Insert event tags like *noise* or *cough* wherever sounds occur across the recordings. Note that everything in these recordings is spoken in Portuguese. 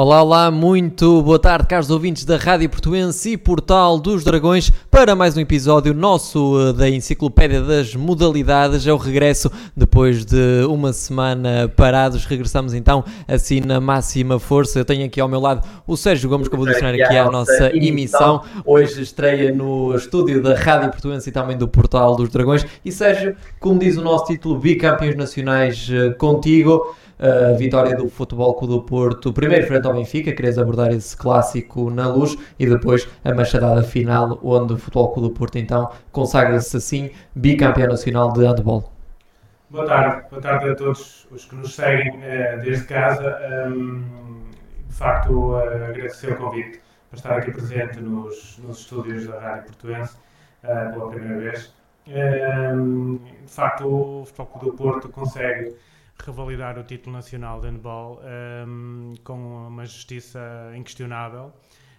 Olá, olá, muito boa tarde, caros ouvintes da Rádio Portuense e Portal dos Dragões, para mais um episódio nosso eh, da Enciclopédia das Modalidades. É o regresso depois de uma semana parados. Regressamos então assim na máxima força. Eu tenho aqui ao meu lado o Sérgio Gomes, que eu vou adicionar aqui à nossa emissão. Hoje estreia no estúdio da Rádio Portuense e também do Portal dos Dragões. E Sérgio, como diz o nosso título, bicampeões nacionais eh, contigo a vitória do Futebol Clube do Porto, primeiro frente ao Benfica, querias abordar esse clássico na luz, e depois a machadada final, onde o Futebol Clube do Porto então consagra-se assim bicampeão nacional de handball. Boa tarde, boa tarde a todos os que nos seguem uh, desde casa. Um, de facto, uh, agradecer o convite para estar aqui presente nos, nos estúdios da Rádio Portuense uh, pela primeira vez. Um, de facto, o Futebol Clube do Porto consegue revalidar o título nacional de handball um, com uma justiça inquestionável.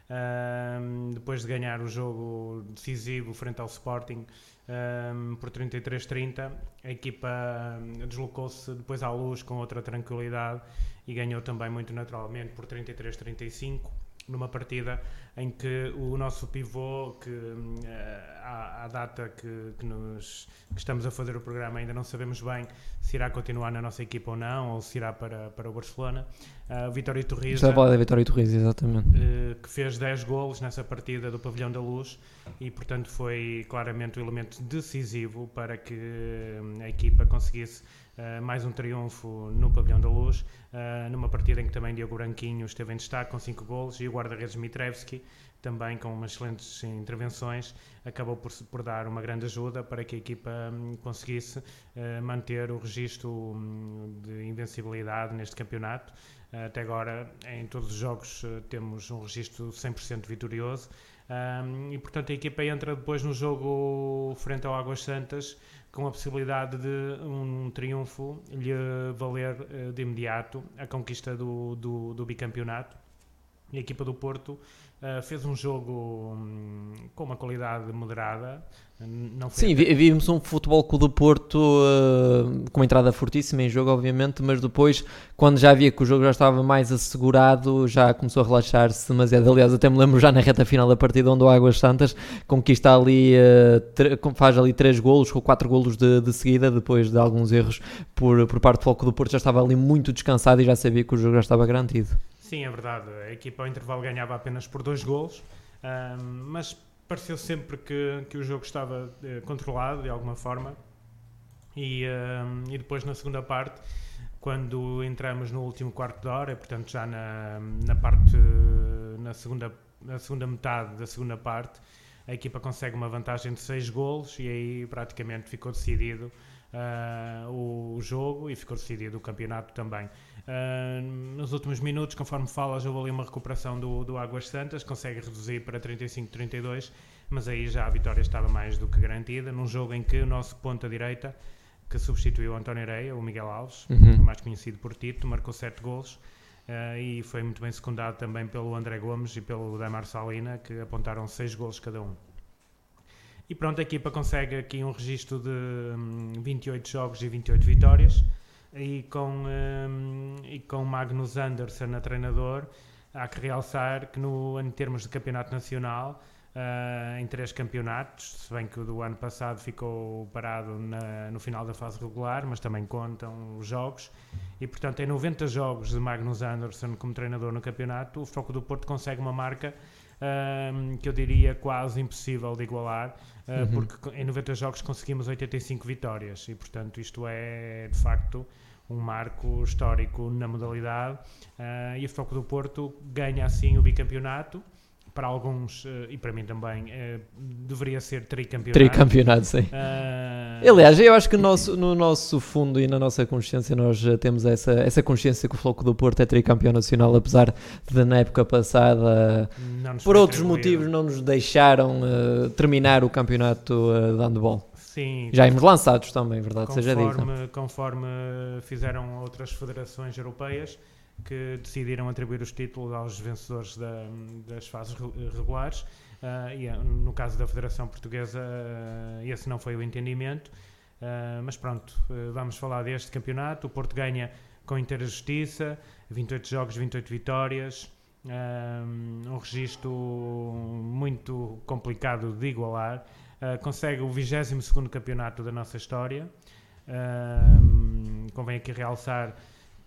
Um, depois de ganhar o jogo decisivo frente ao Sporting um, por 33-30, a equipa deslocou-se depois à luz com outra tranquilidade e ganhou também muito naturalmente por 33-35 numa partida em que o nosso pivô, que uh, à, à, data que, que, nos, que estamos a fazer o programa ainda não sabemos bem se irá continuar na nossa equipa ou não, ou se irá para, para o Barcelona. Uh, Vitória Torres. Está a falar da Vitória Torres, exatamente. Uh, que fez 10 golos nessa partida do Pavilhão da Luz e, portanto, foi claramente o elemento decisivo para que a equipa conseguisse Uh, mais um triunfo no Pavilhão da Luz, uh, numa partida em que também Diogo Branquinho esteve em destaque com 5 golos e o guarda-redes Mitrevski, também com umas excelentes intervenções, acabou por, por dar uma grande ajuda para que a equipa um, conseguisse uh, manter o registro um, de invencibilidade neste campeonato. até agora, em todos os jogos, temos um registro 100% vitorioso. Um, e portanto a equipa entra depois no jogo frente ao Águas Santas com a possibilidade de um triunfo lhe valer uh, de imediato a conquista do, do, do bicampeonato. A equipa do Porto Uh, fez um jogo um, com uma qualidade moderada. Não Sim, até... vimos um futebol com o do Porto uh, com uma entrada fortíssima em jogo, obviamente, mas depois, quando já via que o jogo já estava mais assegurado, já começou a relaxar-se demasiado. Aliás, até me lembro já na reta final da partida, onde o Águas Santas conquista ali, uh, faz ali três golos, ou quatro golos de, de, seguida, depois de alguns erros por, por parte do Foco do Porto, já estava ali muito descansado e já sabia que o jogo já estava garantido. Sim, é verdade. A equipa ao intervalo ganhava apenas por dois golos, mas pareceu sempre que, que o jogo estava uh, controlado de alguma forma. E, e depois na segunda parte, quando entramos no último quarto de hora, portanto já na, na parte na segunda, na segunda metade da segunda parte, a equipa consegue uma vantagem de seis golos e aí praticamente ficou decidido uh, o jogo e ficou decidido o campeonato também. Uh, nos últimos minutos, conforme falas, houve ali uma recuperação do, do Águas Santas, consegue reduzir para 35-32, mas aí já a vitória estava mais do que garantida, num jogo em que o nosso ponta-direita, que substituiu o António Areia, o Miguel Alves, uhum. mais conhecido por Tito, marcou 7 golos. Uh, e foi muito bem secundado também pelo André Gomes e pelo Damar Salina, que apontaram 6 golos cada um. E pronto, a equipa consegue aqui um registro de um, 28 jogos e 28 vitórias. E com, um, e com Magnus Anderson a treinador, há que realçar que no, em termos de campeonato nacional, uh, em três campeonatos, se bem que o do ano passado ficou parado na, no final da fase regular, mas também contam os jogos. E portanto, em 90 jogos de Magnus Anderson como treinador no campeonato, o Foco do Porto consegue uma marca um, que eu diria quase impossível de igualar, uh, uhum. porque em 90 jogos conseguimos 85 vitórias e, portanto, isto é de facto um marco histórico na modalidade. Uh, e o Foco do Porto ganha assim o bicampeonato para alguns, uh, e para mim também, uh, deveria ser tricampeonato. Tricampeonato, sim. Uh... Aliás, eu acho que no nosso, no nosso fundo e na nossa consciência nós temos essa, essa consciência que o Floco do Porto é tricampeão nacional, apesar de na época passada, por outros motivos, não nos deixaram terminar o campeonato de handball. Sim. Já íamos lançados também, verdade conforme, seja dita. Conforme fizeram outras federações europeias, que decidiram atribuir os títulos aos vencedores da, das fases regulares. Uh, e no caso da Federação Portuguesa, uh, esse não foi o entendimento. Uh, mas pronto, vamos falar deste campeonato. O Porto ganha com inteira justiça, 28 jogos, 28 vitórias, um, registro muito complicado de igualar. Consegue o 22 campeonato da nossa história. Convém aqui realçar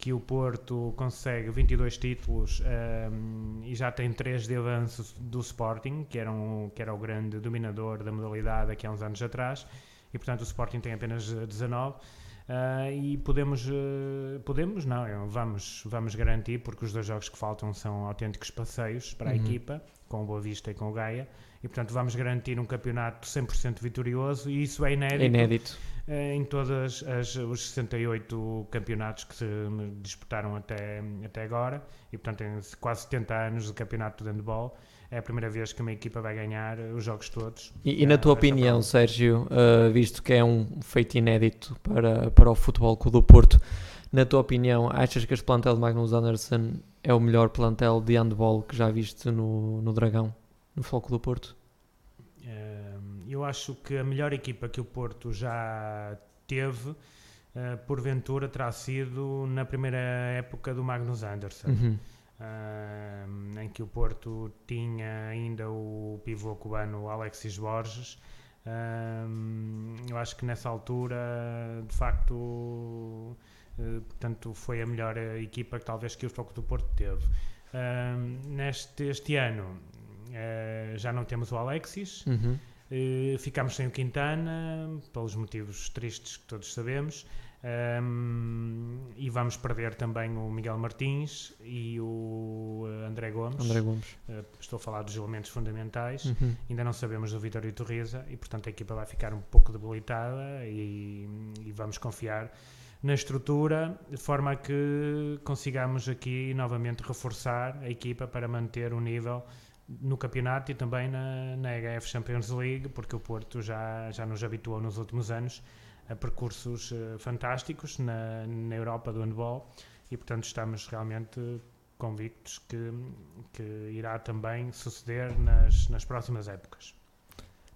que o Porto consegue 22 títulos um, e já tem 3 de avanço do Sporting, que era, um, que era o grande dominador da modalidade aqui há uns anos atrás, e portanto o Sporting tem apenas 19. Uh, e podemos, uh, podemos não, vamos, vamos garantir, porque os dois jogos que faltam são autênticos passeios para a uhum. equipa, com o Boa Vista e com o Gaia, e portanto vamos garantir um campeonato 100% vitorioso, e isso é inédito. É inédito. Uh, em todos os 68 campeonatos que se disputaram até, até agora, e portanto em quase 70 anos de campeonato de handball, é a primeira vez que uma equipa vai ganhar os jogos todos. E, e na tua opinião, prova. Sérgio, uh, visto que é um feito inédito para, para o Futebol Clube do Porto, na tua opinião, achas que este plantel de Magnus Anderson é o melhor plantel de handball que já viste no, no Dragão, no Foco do Porto? Uh, eu acho que a melhor equipa que o Porto já teve, uh, porventura, terá sido na primeira época do Magnus Anderson. Uhum uh, em que o Porto tinha ainda o pivô cubano Alexis Borges. Uh, eu acho que nessa altura, de facto, portanto, foi a melhor equipa que talvez que o Foco do Porto teve. neste este ano já não temos o Alexis. Uhum. Uh, ficámos sem o Quintana, pelos motivos tristes que todos sabemos. Um, e vamos perder também o Miguel Martins e o uh, André Gomes. André Gomes. Uh, estou a falar dos elementos fundamentais. Uhum. Ainda não sabemos do Vitório Torreza e, portanto, a equipa vai ficar um pouco debilitada e, e, vamos confiar na estrutura de forma a que consigamos aqui novamente reforçar a equipa para manter o nível no campeonato e também na, na HF Champions League, porque o Porto já, já nos habituou nos últimos anos a percursos uh, fantásticos na, na Europa do handball e, portanto, estamos realmente convictos que, que irá também suceder nas, nas próximas épocas.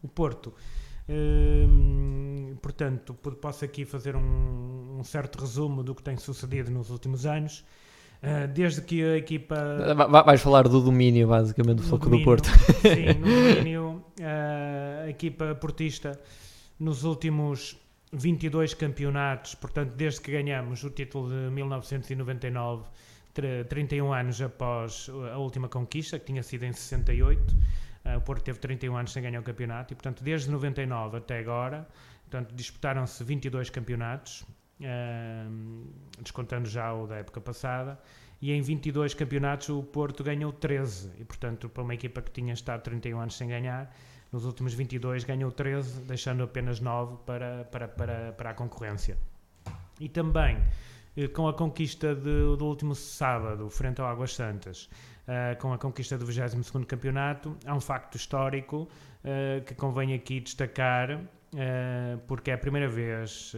O Porto, uh, portanto, posso aqui fazer um, um, certo resumo do que tem sucedido nos últimos anos. Uh, desde que a equipa. Vais falar do domínio, basicamente, do foco do Porto. Sim, no *laughs* domínio, uh, a equipa portista nos últimos 22 campeonatos, portanto, desde que ganhamos o título de 1999, 31 anos após a última conquista, que tinha sido em 68. Ah, o Porto teve 31 anos sem ganhar o campeonato e, portanto, desde 99 até agora, portanto, disputaram-se 22 campeonatos, descontando já o da época passada, e em 22 campeonatos o Porto ganhou 13, e, portanto, para uma equipa que tinha estado 31 anos sem ganhar, nos últimos 22 ganhou 13, deixando apenas 9 para, para, para, para a concorrência. E também eh, com a conquista de, do último sábado, frente ao Águas Santas, uh, com a conquista do 22º campeonato, há um facto histórico uh, que convém aqui destacar, uh, porque é a primeira vez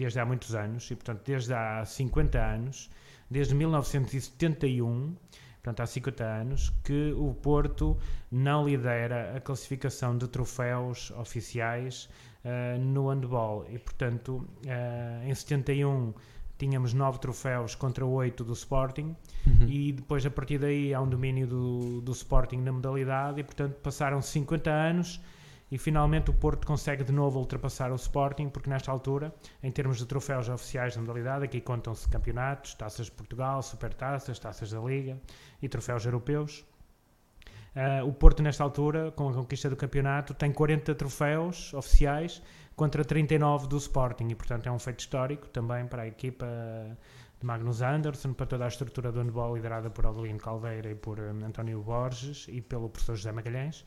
desde há muitos anos, e portanto desde há 50 anos, desde 1971, portanto há 50 anos, que o Porto não lidera a classificação de troféus oficiais uh, no handball. E, portanto, uh, em 71 tínhamos 9 troféus contra 8 do Sporting uhum. e depois a partir daí há um domínio do, do Sporting na modalidade e, portanto, passaram 50 anos e finalmente o Porto consegue de novo ultrapassar o Sporting, porque nesta altura, em termos de troféus oficiais da modalidade, aqui contam-se campeonatos, taças de Portugal, supertaças, taças da Liga e troféus europeus. Uh, o Porto, nesta altura, com a conquista do campeonato, tem 40 troféus oficiais contra 39 do Sporting e, portanto, é um feito histórico também para a equipa de Magnus Anderson, para toda a estrutura do handball liderada por Adelino Caldeira e por um, António Borges e pelo professor José Magalhães.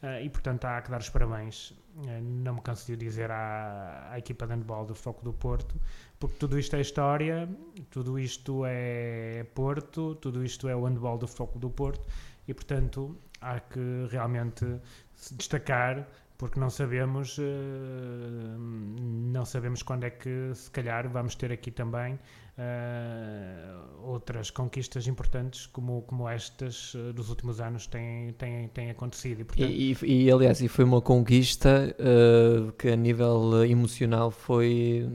Uh, e portanto há que dar os parabéns, uh, não me canso de dizer à, à, equipa de handball do Foco do Porto, porque tudo isto é história, tudo isto é Porto, tudo isto é o handball do Foco do Porto e portanto há que realmente se destacar porque não sabemos uh, não sabemos quando é que se calhar vamos ter aqui também uh, outras conquistas importantes como, como estas uh, dos últimos anos têm, têm, têm acontecido. E, portanto... e, e, e, aliás, e foi uma conquista uh, que a nível emocional foi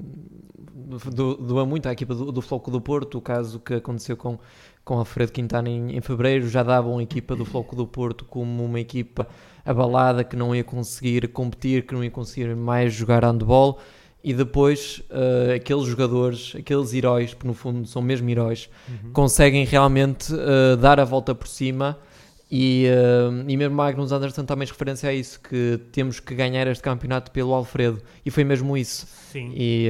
doa do, muito à equipa do, do Floco do Porto, o caso que aconteceu com, com Alfredo Quintana em, em fevereiro, já davam a equipa do Floco do Porto como uma equipa abalada, que não ia conseguir competir, que não ia conseguir mais jogar handball e depois uh, aqueles jogadores, aqueles heróis, que no fundo são mesmo heróis, uhum. conseguem realmente uh, dar a volta por cima. E, uh, e mesmo Magnus Anderson também referência a isso, que temos que ganhar este campeonato pelo Alfredo. E foi mesmo isso. Sim. E,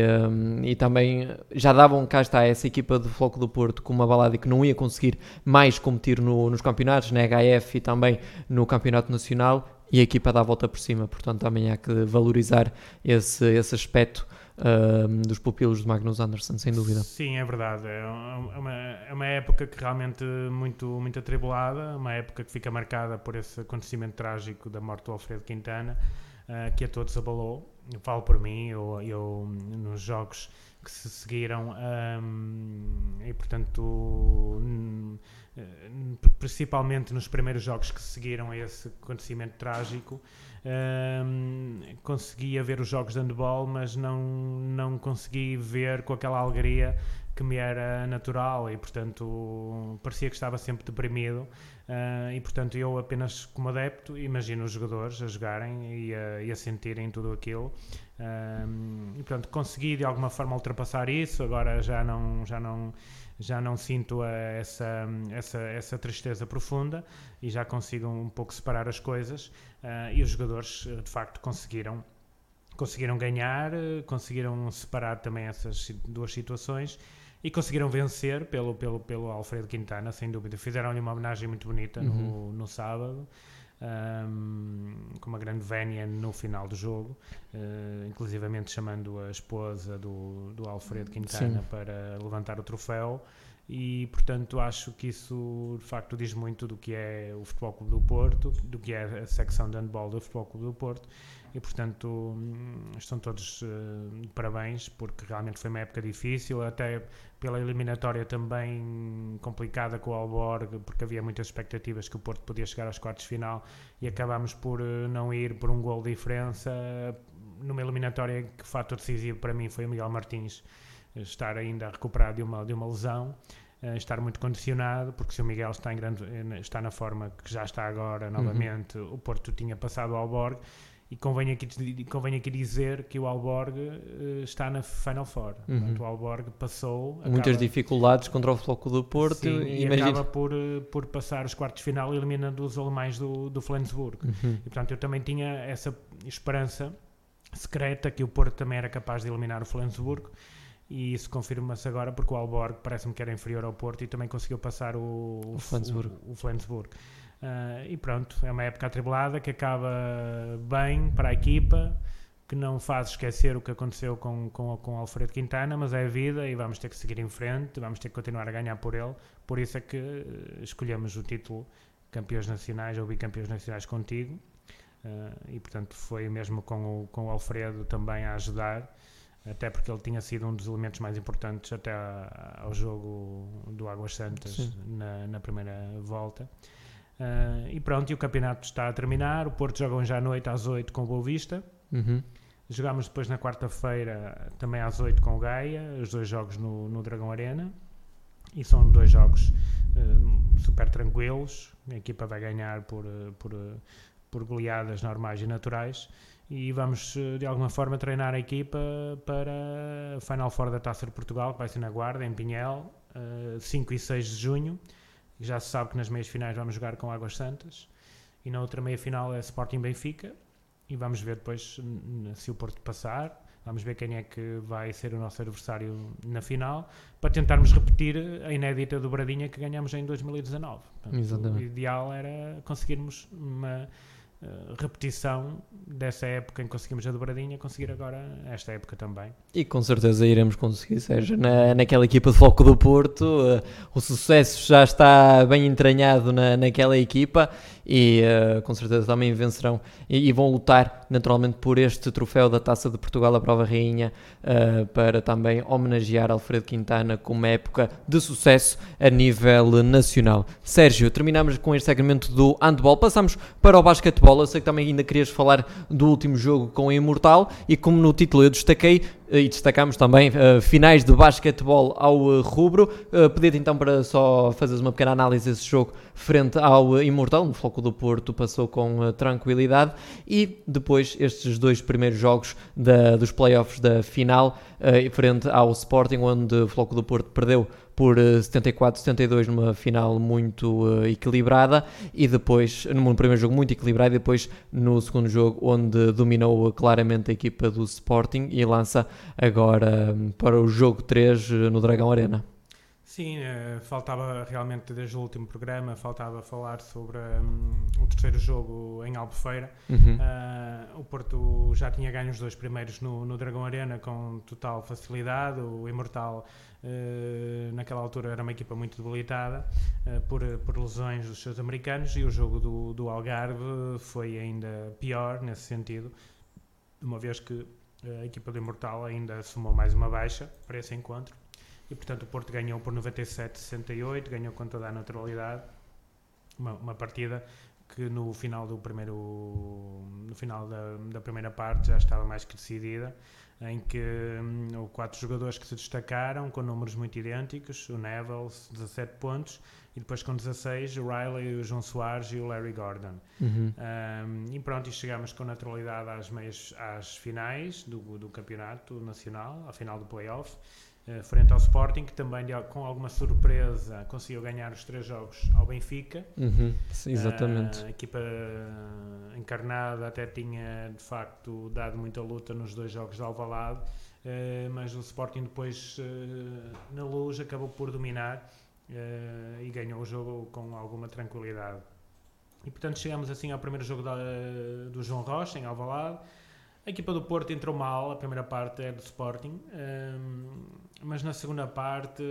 e também já davam, cá está, essa equipa do Floco do Porto com uma balada que não ia conseguir mais competir no, nos campeonatos, na HF e também no Campeonato Nacional e a equipa dá a volta por cima, portanto também há que valorizar esse, esse aspecto uh, dos pupilos de Magnus Anderson, sem dúvida. Sim, é verdade. É uma, é uma época que realmente muito, muito atribulada, uma época que fica marcada por esse acontecimento trágico da morte do Alfredo Quintana, uh, que a todos abalou. Eu falo por mim, eu, eu nos jogos que se seguiram um, e portanto eh, principalmente nos primeiros jogos que seguiram a esse acontecimento trágico, um, conseguia ver os jogos de handball, mas não, não consegui ver com aquela alegria que me era natural e, portanto, parecia que estava sempre deprimido. Uh, e, portanto, eu apenas como adepto imagino os jogadores a jogarem e a, e a sentirem tudo aquilo. Um, e, portanto, consegui de alguma forma ultrapassar isso. Agora já não. Já não já não sinto essa, essa, essa tristeza profunda e já consigo um pouco separar as coisas. Uh, e os jogadores, de facto, conseguiram, conseguiram ganhar, conseguiram separar também essas duas situações e conseguiram vencer pelo, pelo, pelo Alfredo Quintana, sem dúvida. Fizeram-lhe uma homenagem muito bonita uhum. no, no sábado um, com uma grande vénia no final do jogo, uh, inclusivamente chamando a esposa do, do Alfredo Quintana Sim. para levantar o troféu. E portanto acho que isso de facto diz muito do que é o Futebol Clube do Porto, do que é a secção de handball do Futebol Clube do Porto e portanto estão todos uh, de parabéns porque realmente foi uma época difícil, até pela eliminatória também complicada com o Alborg, porque havia muitas expectativas que o Porto podia chegar aos quartos de final e acabámos por uh, não ir por um gol de diferença numa eliminatória que o fator decisivo para mim foi o Miguel Martins estar ainda a recuperar de uma, de uma lesão estar muito condicionado, porque se o Miguel está, em grande, está na forma que já está agora novamente, uhum. o Porto tinha passado ao Alborg e convém aqui, convém aqui dizer que o Alborg uh, está na Final Four. Uhum. Portanto, o Alborg passou. Muitas dificuldades contra o Floco do Porto. Sim, e imagine... acaba por, uh, por passar os quartos de final eliminando os alemães do, do Flensburg. Uhum. E portanto eu também tinha essa esperança secreta que o Porto também era capaz de eliminar o Flensburg. E isso confirma-se agora porque o Alborg parece-me que era inferior ao Porto e também conseguiu passar o, o, Flensburg. O, o Flensburg. Uh, e pronto, é uma época atribulada que acaba bem para a equipa, que não faz esquecer o que aconteceu com, com, com Alfredo Quintana, mas é a vida e vamos ter que seguir em frente, vamos ter que continuar a ganhar por ele. Por isso é que escolhemos o título campeões nacionais ou bicampeões nacionais contigo. Uh, e portanto foi mesmo com o, com o Alfredo também a ajudar, até porque ele tinha sido um dos elementos mais importantes até a, ao jogo do Águas Santas na, na primeira volta. Uh, e pronto, e o campeonato está a terminar. O Porto joga já à noite às 8 com o Boa Vista. Uhum. Jogámos depois na quarta-feira também às 8 com o Gaia, os dois jogos no, no Dragão Arena. E são dois jogos uh, super tranquilos. A equipa vai ganhar por, por, por goleadas normais e naturais. E vamos de alguma forma treinar a equipa para a Final Four da Taça de Portugal, que vai ser na Guarda, em Pinhel, uh, 5 e 6 de junho. Já se sabe que nas meias finais vamos jogar com Águas Santas e na outra meia final é Sporting Benfica e vamos ver depois se o Porto passar. Vamos ver quem é que vai ser o nosso adversário na final para tentarmos repetir a inédita dobradinha que ganhamos em 2019. Portanto, o ideal era conseguirmos uma eh, repetição dessa época em que conseguimos a dobradinha, conseguir agora esta época também. E com certeza iremos conseguir, seja na, naquela equipa de foco do Porto, uh, o sucesso já está bem entranhado na, naquela equipa e uh, com certeza também vencerão e, e, vão lutar naturalmente por este troféu da Taça de Portugal, a prova rainha, uh, para também homenagear Alfredo Quintana com uma época de sucesso a nível nacional. Sérgio, terminamos com este segmento do handball, passamos para o basquetebol. Eu sei que também ainda querias falar do último jogo com a Imortal e como no título eu destaquei, e destacamos também uh, finais de basquetebol ao uh, rubro. Uh, Pedir-te então para só fazeres uma pequena análise desse jogo frente ao Imortal, no Floco do Porto passou com tranquilidade e depois estes dois primeiros jogos da, dos playoffs da final frente ao Sporting, onde o Floco do Porto perdeu por 74-72 numa final muito uh, equilibrada e depois, no primeiro jogo muito equilibrado e depois no segundo jogo onde dominou claramente a equipa do Sporting e lança agora um, para o jogo 3 uh, no Dragão Arena. Sim, uh, faltava realmente desde o último programa, faltava falar sobre um, o terceiro jogo em Albufeira. Uhum. Uh, o Porto já tinha ganho os dois primeiros no, no Dragão Arena com total facilidade. O Imortal Uh, naquela altura era uma equipa muito debilitada uh, por, por lesões dos seus americanos e o jogo do, do Algarve foi ainda pior nesse sentido, uma vez que a equipa do Imortal ainda somou mais uma baixa para esse encontro e portanto o Porto ganhou por 97-68, ganhou com toda a naturalidade uma, uma partida que no final do primeiro no final da, da primeira parte já estava mais que decidida em que hum, quatro jogadores que se destacaram com números muito idênticos, o Neville, 17 pontos, e depois com 16, o Riley, o João Soares e o Larry Gordon. Uhum. Um, e pronto, e chegamos com naturalidade às, meias, às finais do, do campeonato nacional, à final do playoff, frente ao Sporting, que também com alguma surpresa conseguiu ganhar os três jogos ao Benfica. Uhum. Exatamente. Uh, a equipa encarnada até tinha de facto dado muita luta nos dois jogos de Alvalade, mas o Sporting depois na luz acabou por dominar e ganhou o jogo com alguma tranquilidade. E portanto chegamos assim ao primeiro jogo da, do João Rocha em Alvalade. A equipa do Porto entrou mal, a primeira parte é do Sporting, um, mas na segunda parte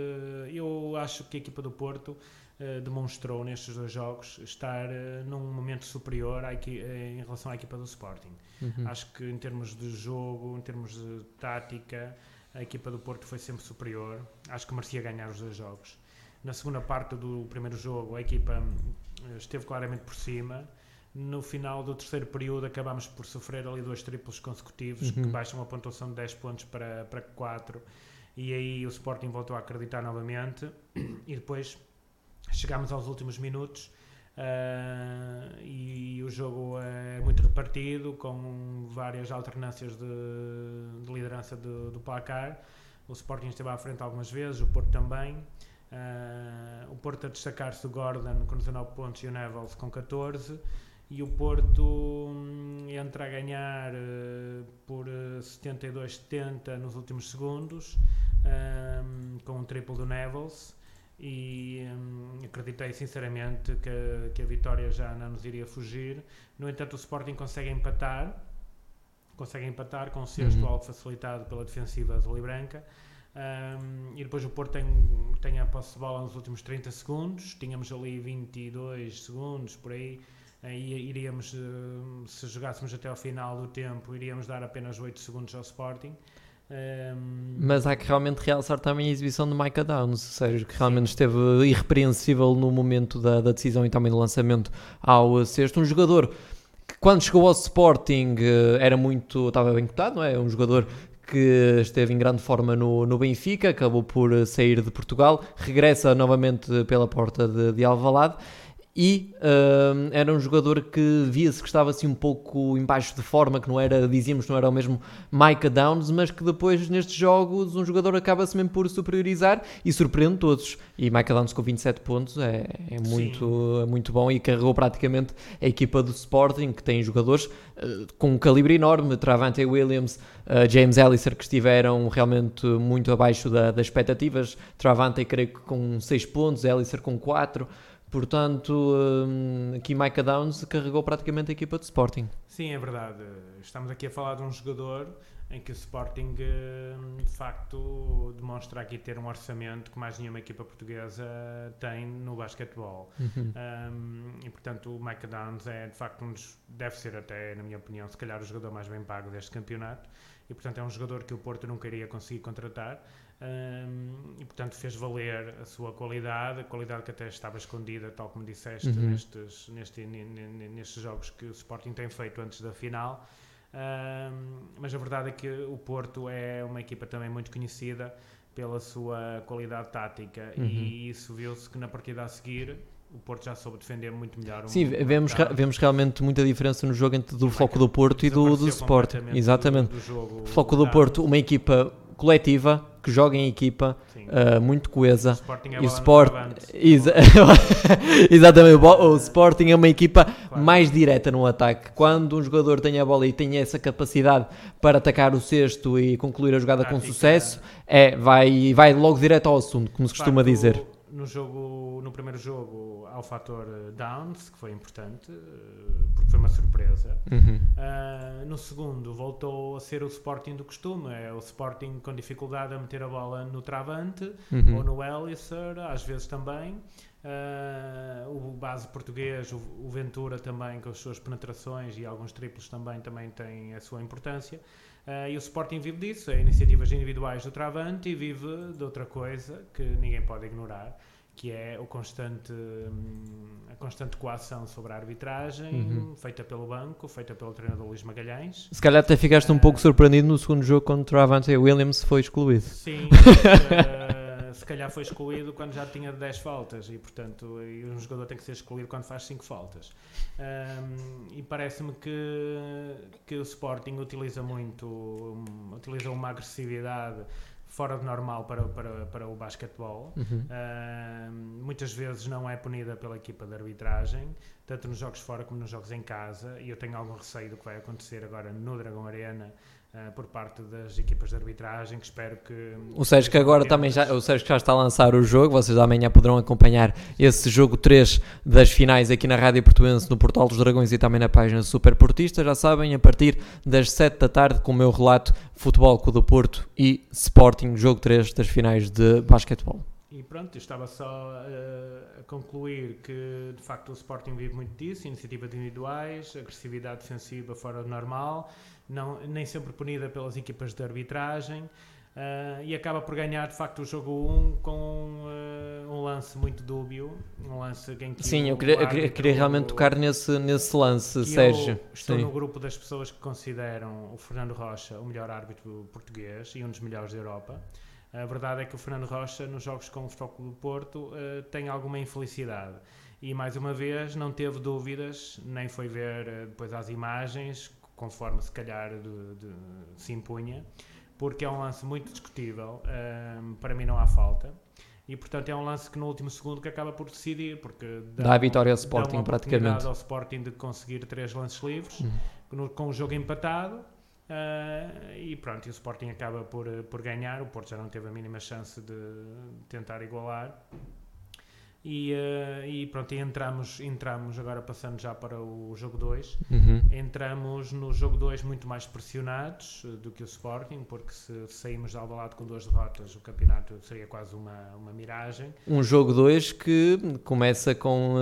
eu acho que a equipa do Porto uh, demonstrou nestes dois jogos estar uh, num momento superior em relação à equipa do Sporting. Uhum. Acho que em termos de jogo, em termos de tática, a equipa do Porto foi sempre superior. Acho que merecia ganhar os dois jogos. Na segunda parte do primeiro jogo, a equipa esteve claramente por cima no final do terceiro período acabámos por sofrer ali dois triplos consecutivos uhum. que baixam a pontuação de 10 pontos para, para 4 e aí o Sporting voltou a acreditar novamente. *clears throat* E depois chegámos aos últimos minutos uh, e o jogo é muito repartido com várias alternâncias de, de liderança de, do placar. O Sporting esteve à frente algumas vezes, o Porto também. Uh, o Porto a destacar-se o Gordon com 19 pontos e o Nevels com 14 e o Porto hum, entra a ganhar uh, por 72-70 eh, nos últimos segundos, um, com um triplo do Nevels. E um, acreditei sinceramente que, que a vitória já não nos iria fugir. No entanto, o Sporting consegue empatar, consegue empatar com o sexto uhum. algo facilitado pela defensiva azul e branca. Um, e depois o Porto tem, tem a posse de bola nos últimos 30 segundos, tínhamos ali 22 segundos por aí iríamos, eh, se jogássemos até ao final do tempo, iríamos dar apenas 8 segundos ao Sporting. Um... Mas há que realmente realçar também a exibição de Micah Downs, Sérgio, que realmente esteve irrepreensível no momento da, da decisão e também do lançamento ao sexto. Um jogador que, quando chegou ao Sporting, eh, era muito. estava bem cotado, não é? Um jogador que esteve em grande forma no, no Benfica, acabou por sair de Portugal, regressa novamente pela porta de, de Alvalade e uh, era um jogador que via-se que estava assim um pouco embaixo de forma, que não era, dizíamos, não era o mesmo Micah Downs, mas que depois nestes jogos um jogador acaba-se mesmo por superiorizar e surpreende todos. E Micah Downs com 27 pontos é, é muito, é muito bom e carregou praticamente a equipa do Sporting, que tem jogadores uh, com um calibre enorme, Travante Williams, uh, James Elliser, que estiveram realmente muito abaixo da, das expectativas, Travante creio que com 6 pontos, Elliser com 4 Portanto, um, aqui Micah Downs carregou praticamente a equipa de Sporting. Sim, é verdade. Estamos aqui a falar de um jogador em que o Sporting eh, de facto demonstra aqui ter um orçamento que mais nenhuma equipa portuguesa tem no basquetebol. Uhum. Um, e portanto o Mike Downs é de facto um dos, deve ser até, na minha opinião, se calhar o jogador mais bem pago deste campeonato. E portanto é um jogador que o Porto nunca iria conseguir contratar. Um, e portanto fez valer a sua qualidade, a qualidade que até estava escondida, tal como disseste, Uhum. nestes, neste, ne- ne- nestes jogos que o Sporting tem feito antes da final. Um, mas a verdade é que o Porto é uma equipa também muito conhecida pela sua qualidade tática Uhum. e isso viu-se que na partida a seguir o Porto já soube defender muito melhor. Sim, vemos, vemos realmente muita diferença no jogo entre do O Floco Mike do Porto e do, do desapareceu Sport. completamente Exatamente. do- do jogo O Floco do. Porto, uma equipa coletiva, que joga em equipa, ah, muito O coesa. Sporting é E o Sport. Exa- *laughs* Exatamente, o, o Sporting é uma equipa Claro. mais direta no ataque. Quando um jogador tem a bola e tem essa capacidade para atacar o cesto e concluir a jogada com Tática. sucesso, é, vai, vai logo direto ao assunto, como se costuma facto, dizer. No, jogo, no primeiro jogo há o fator eh, Downs, que foi importante, eh, porque foi uma surpresa. Uhum. Ah, no segundo voltou a ser o Sporting do costume, é o Sporting com dificuldade a meter a bola no travante Uhum. ou no Ellisser, às vezes também. Ah, o base português, o, o Ventura também com as suas penetrações e alguns triplos também, também tem a sua importância. Ah, e o Sporting vive disso, é iniciativas individuais do Travante e vive de outra coisa que ninguém pode ignorar, que é o constante, hum, a constante coação sobre a arbitragem, Uhum. feita pelo banco, feita pelo treinador Luís Magalhães. Se calhar até ficaste um pouco surpreendido no segundo jogo quando o Travante Williams foi excluído. Sim, *laughs* eh, se calhar foi excluído quando já tinha 10 faltas e, portanto, e um jogador tem que ser excluído quando faz 5 faltas. Ahm, e parece-me que, que o Sporting utiliza muito, um, utiliza uma agressividade fora do normal para, para, para o basquetebol. Uhum. Ahm, muitas vezes não é punida pela equipa de arbitragem, tanto nos jogos fora como nos jogos em casa, e eu tenho algum receio do que vai acontecer agora no Dragão Arena ah, por parte das equipas de arbitragem, que espero que... O Sérgio que agora também já, o Sérgio já está a lançar o jogo, vocês amanhã poderão acompanhar esse jogo 3 das finais aqui na Rádio Portuense, no Portal dos Dragões e também na página Super Portista, já sabem, a partir das 7 da tarde com o meu relato Futebol Clube do Porto e Sporting, jogo 3 das finais de basquetebol. E pronto, estava só eh, a concluir que de facto o Sporting vive muito disso, iniciativas individuais, agressividade defensiva fora do normal, não, nem sempre punida pelas equipas de arbitragem. eh, e acaba por ganhar de facto o jogo 1 com eh, um lance muito dúbio, um lance em que Sim, eu queria, eu queria- realmente tocar nesse, nesse lance, Sérgio. Estou Sim. no grupo das pessoas que consideram o Fernando Rocha o melhor árbitro português e um dos melhores da Europa. A verdade é que o Fernando Rocha, nos jogos com o Futebol do Porto, eh, tem alguma infelicidade. E mais uma vez não teve dúvidas, nem foi ver depois as imagens, conforme se calhar de- de- se impunha, porque é um lance muito discutível. ehm, para mim não há falta. E portanto é um lance que no último segundo que acaba por decidir, porque Dá a vitória ao dá Sporting, uma praticamente. ao Sporting de conseguir três lances livres Uhum. com o jogo empatado. ah, e pronto, e o Sporting acaba por, eh, por ganhar. O Porto já não teve a mínima chance de tentar igualar. E, eh, e pronto, e entramos, entramos agora passando já para o jogo 2. Uhum. Entramos no jogo 2 muito mais pressionados eh, do que o Sporting, porque se saímos de Alvalade com duas derrotas, o campeonato seria quase uma, uma miragem. Um jogo 2 que começa com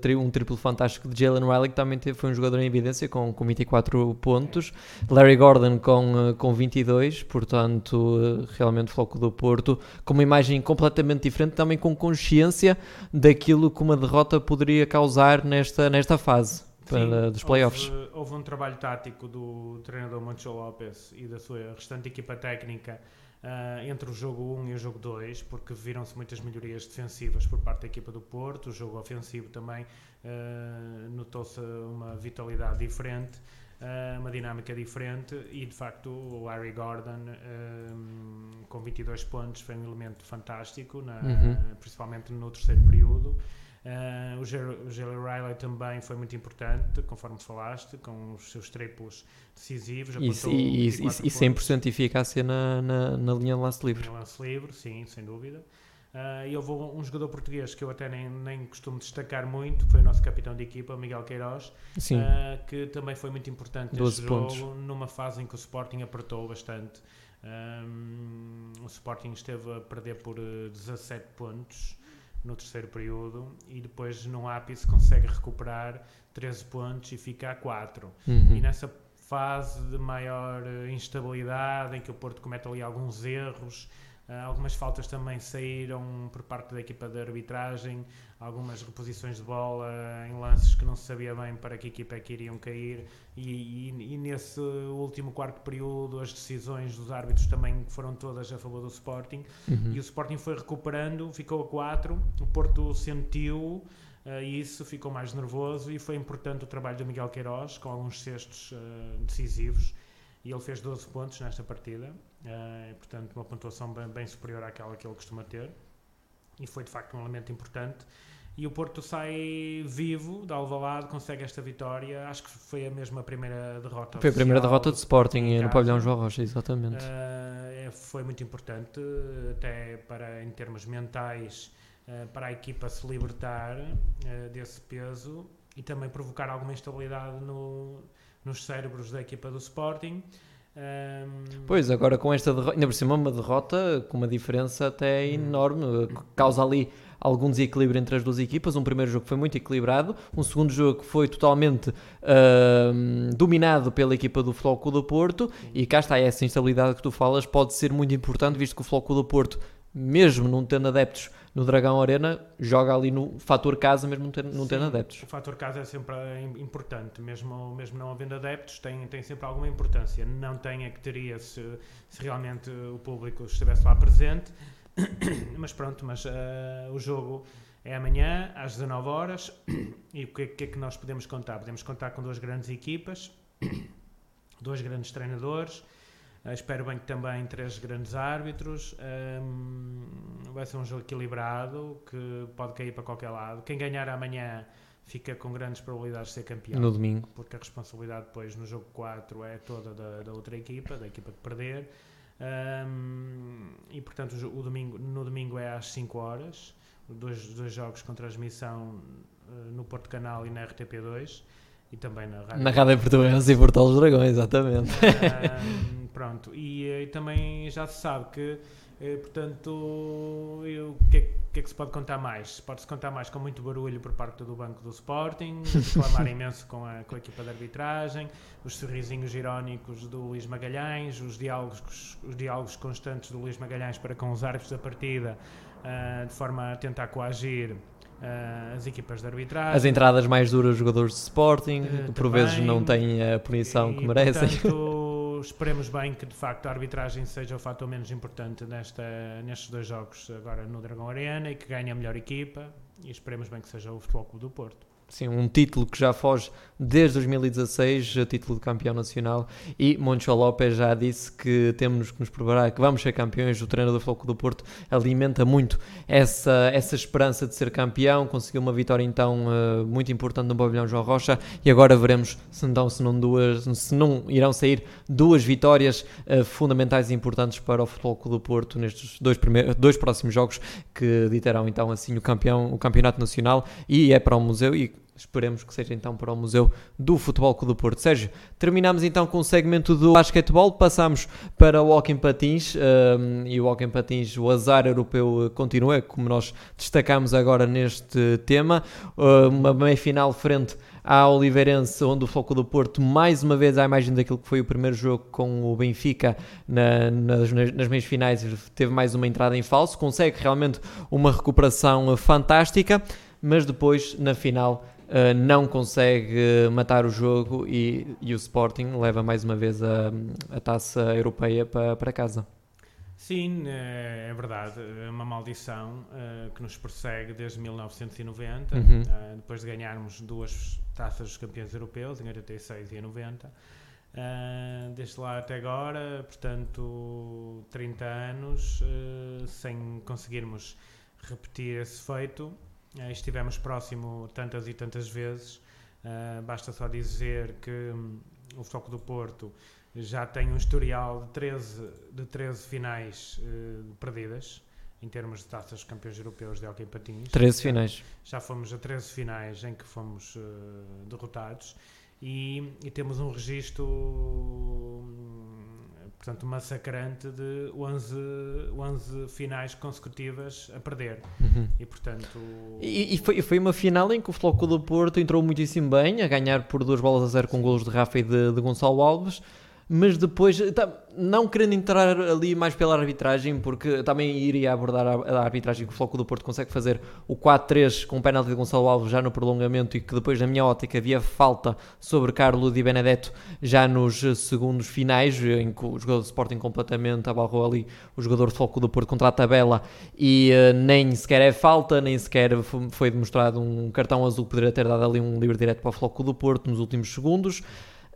tri- um triplo fantástico de Jalen Riley, que também teve, foi um jogador em evidência com, com 24 pontos. Larry Gordon com, eh, com 22, portanto, realmente Floco do Porto, com uma imagem completamente diferente, também com consciência daquilo que uma derrota poderia causar nesta, nesta fase para, Sim, dos playoffs. Houve, houve um trabalho tático do treinador Moncho Lopes e da sua restante equipa técnica ah, entre o jogo 1 e o jogo 2, porque viram-se muitas melhorias defensivas por parte da equipa do Porto. O jogo ofensivo também ah, notou-se uma vitalidade diferente. Ah, uma dinâmica diferente e de facto o Larry Gordon ah, com 22 pontos foi um elemento fantástico na- Uhum. principalmente no terceiro período Uh, o Jer- o Jalen Riley também foi muito importante, conforme falaste, com os seus triplos decisivos. E, e, e, 24 e 100% eficácia na, na, na linha de lance livre. em lance livre, sim, sem dúvida. Uh, e houve um, um jogador português que eu até nem, nem costumo destacar muito, que foi o nosso capitão de equipa, Miguel Queiroz, uh, que também foi muito importante neste jogo, numa fase em que o Sporting apertou bastante. Um, o Sporting esteve a perder por 17 eh, pontos no terceiro período e depois no ápice consegue recuperar 13 pontos e fica a 4. Uhum. E nessa fase de maior instabilidade, em que o Porto comete ali alguns erros, Uh, algumas faltas também saíram por parte da equipa de arbitragem, algumas reposições de bola em lances que não se sabia bem para que equipa é que iriam cair. E, e, e, nesse último quarto período, as decisões dos árbitros também foram todas a favor do Sporting. Uhum. E o Sporting foi recuperando, ficou a 4. O Porto sentiu. Uh, isso ficou mais nervoso e foi importante o trabalho do Miguel Queiroz com alguns cestos uh, decisivos e ele fez 12 pontos nesta partida, uh, portanto, uma pontuação bem, bem, superior àquela que ele costuma ter, e foi de facto um elemento importante. E o Porto sai vivo da Alvalade, consegue esta vitória. Acho que foi a mesma primeira derrota. Foi a primeira derrota de Sporting no pavilhão João Rocha, exatamente. Uh, foi muito importante, até para em termos mentais, uh, para a equipa se libertar desse peso e também provocar alguma instabilidade no, nos cérebros da equipa do Sporting. Um... Pois, agora com esta derrota, ainda por cima uma derrota com uma diferença até hum. enorme, causa ali algum desequilíbrio entre as duas equipas. Um primeiro jogo foi muito equilibrado, um segundo jogo foi totalmente uh, dominado pela equipa do Floco do Porto. E cá está essa instabilidade que tu falas, pode ser muito importante, visto que o Floco do Porto, mesmo não tendo adeptos no Dragão Arena joga ali no fator casa, mesmo não, ter, não tendo adeptos. O fator casa é sempre importante, mesmo, mesmo não havendo adeptos, tem, tem sempre alguma importância. Não tem a que teria se, se realmente o público estivesse lá presente, *coughs* mas pronto, mas uh, o jogo é amanhã às 19 horas *coughs* e o que, que é que nós podemos contar? Podemos contar com duas grandes equipas, *coughs* dois grandes treinadores espero bem que também três grandes árbitros. Um, vai ser um jogo equilibrado que pode cair para qualquer lado. Quem ganhar amanhã fica com grandes probabilidades de ser campeão. No domingo. Porque a responsabilidade depois no jogo 4 é toda da, da outra equipa, da equipa que perder. Um, e portanto o, o, domingo, no domingo é às 5 horas. Dois, dois jogos com transmissão uh, no Porto Canal e na RTP2 e também na Rádio, na Rádio Portuguesa e Portal dos Dragões, exatamente. Um, pronto, e, e, também já se sabe que, eh, portanto, o que, é, que, é que se pode contar mais? Pode-se contar mais com muito barulho por parte do Banco do Sporting, *laughs* reclamar imenso com a, com a equipa de arbitragem, os sorrisinhos irónicos do Luís Magalhães, os diálogos, os diálogos constantes do Luís Magalhães para com os árbitros da partida, uh, de forma a tentar coagir Uh, as equipas de arbitragem. As entradas mais duras dos jogadores de Sporting, uh, por também, vezes não têm a punição e, que merecem. Portanto, *laughs* esperemos bem que de facto a arbitragem seja o fator menos importante nesta, nestes dois jogos agora no Dragão Arena e que ganhe a melhor equipa e esperemos bem que seja o Futebol Clube do Porto. Sim, um título que já foge desde 2016, título de campeão nacional, e Moncho Lopes já disse que temos que nos preparar, que vamos ser campeões. O treinador do Floco do Porto alimenta muito essa, essa esperança de ser campeão. Conseguiu uma vitória então eh, muito importante no pavilhão João Rocha e agora veremos se não, se não, duas, se não irão sair duas vitórias uh, fundamentais e importantes para o Floco do Porto nestes dois, primeiros, dois próximos jogos que ditarão então assim o campeão, o campeonato nacional e é para o museu e Esperemos que seja então para o Museu do Futebol Clube do Porto. Sérgio, terminamos então com o segmento do basquetebol, passamos para o Walking Patins um, e o Walking Patins, o azar europeu continua, como nós destacamos agora neste tema. Uh, uma meia-final frente à Oliveirense, onde o Foco do Porto, mais uma vez, à imagem daquilo que foi o primeiro jogo com o Benfica na, nas, nas meias finais, teve mais uma entrada em falso, consegue realmente uma recuperação fantástica, mas depois, na final, uh, não consegue matar o jogo e, e, o Sporting leva mais uma vez a, a taça europeia para, para casa. Sim, é, é verdade. É uma maldição uh, que nos persegue desde 1990, uhum. uh, depois de ganharmos duas taças dos campeões europeus, em 86 e em 90. Uh, desde lá até agora, portanto, 30 anos sem conseguirmos repetir esse feito. Uh, estivemos próximo tantas e tantas vezes. Uh, basta só dizer que um, o Foco do Porto já tem um historial de 13, de 13 finais uh, perdidas. em termos de taças campeões europeus de hockey patins. 13 Já- finais. Já fomos a 13 finais em que fomos eh, derrotados e, e temos um registro, hum, portanto, massacrante de 11, 11 finais consecutivas a perder. Uhum. E, portanto... E, e foi, foi uma final em que o Floco do Porto entrou muitíssimo bem, a ganhar por duas bolas a zero com golos de Rafa e de, de Gonçalo Alves, mas depois, tá, não querendo entrar ali mais pela arbitragem, porque também iria abordar a, arbitragem que o Floco do Porto consegue fazer o 4-3 com o penalti de Gonçalo Alves já no prolongamento e que depois, na minha ótica, havia falta sobre Carlo Di Benedetto já nos segundos finais, em que o jogador do Sporting completamente abarrou ali o jogador do Floco do Porto contra a tabela e eh, nem sequer é falta, nem sequer fo- foi demonstrado um cartão azul poderia ter dado ali um livre direto para o Floco do Porto nos últimos segundos.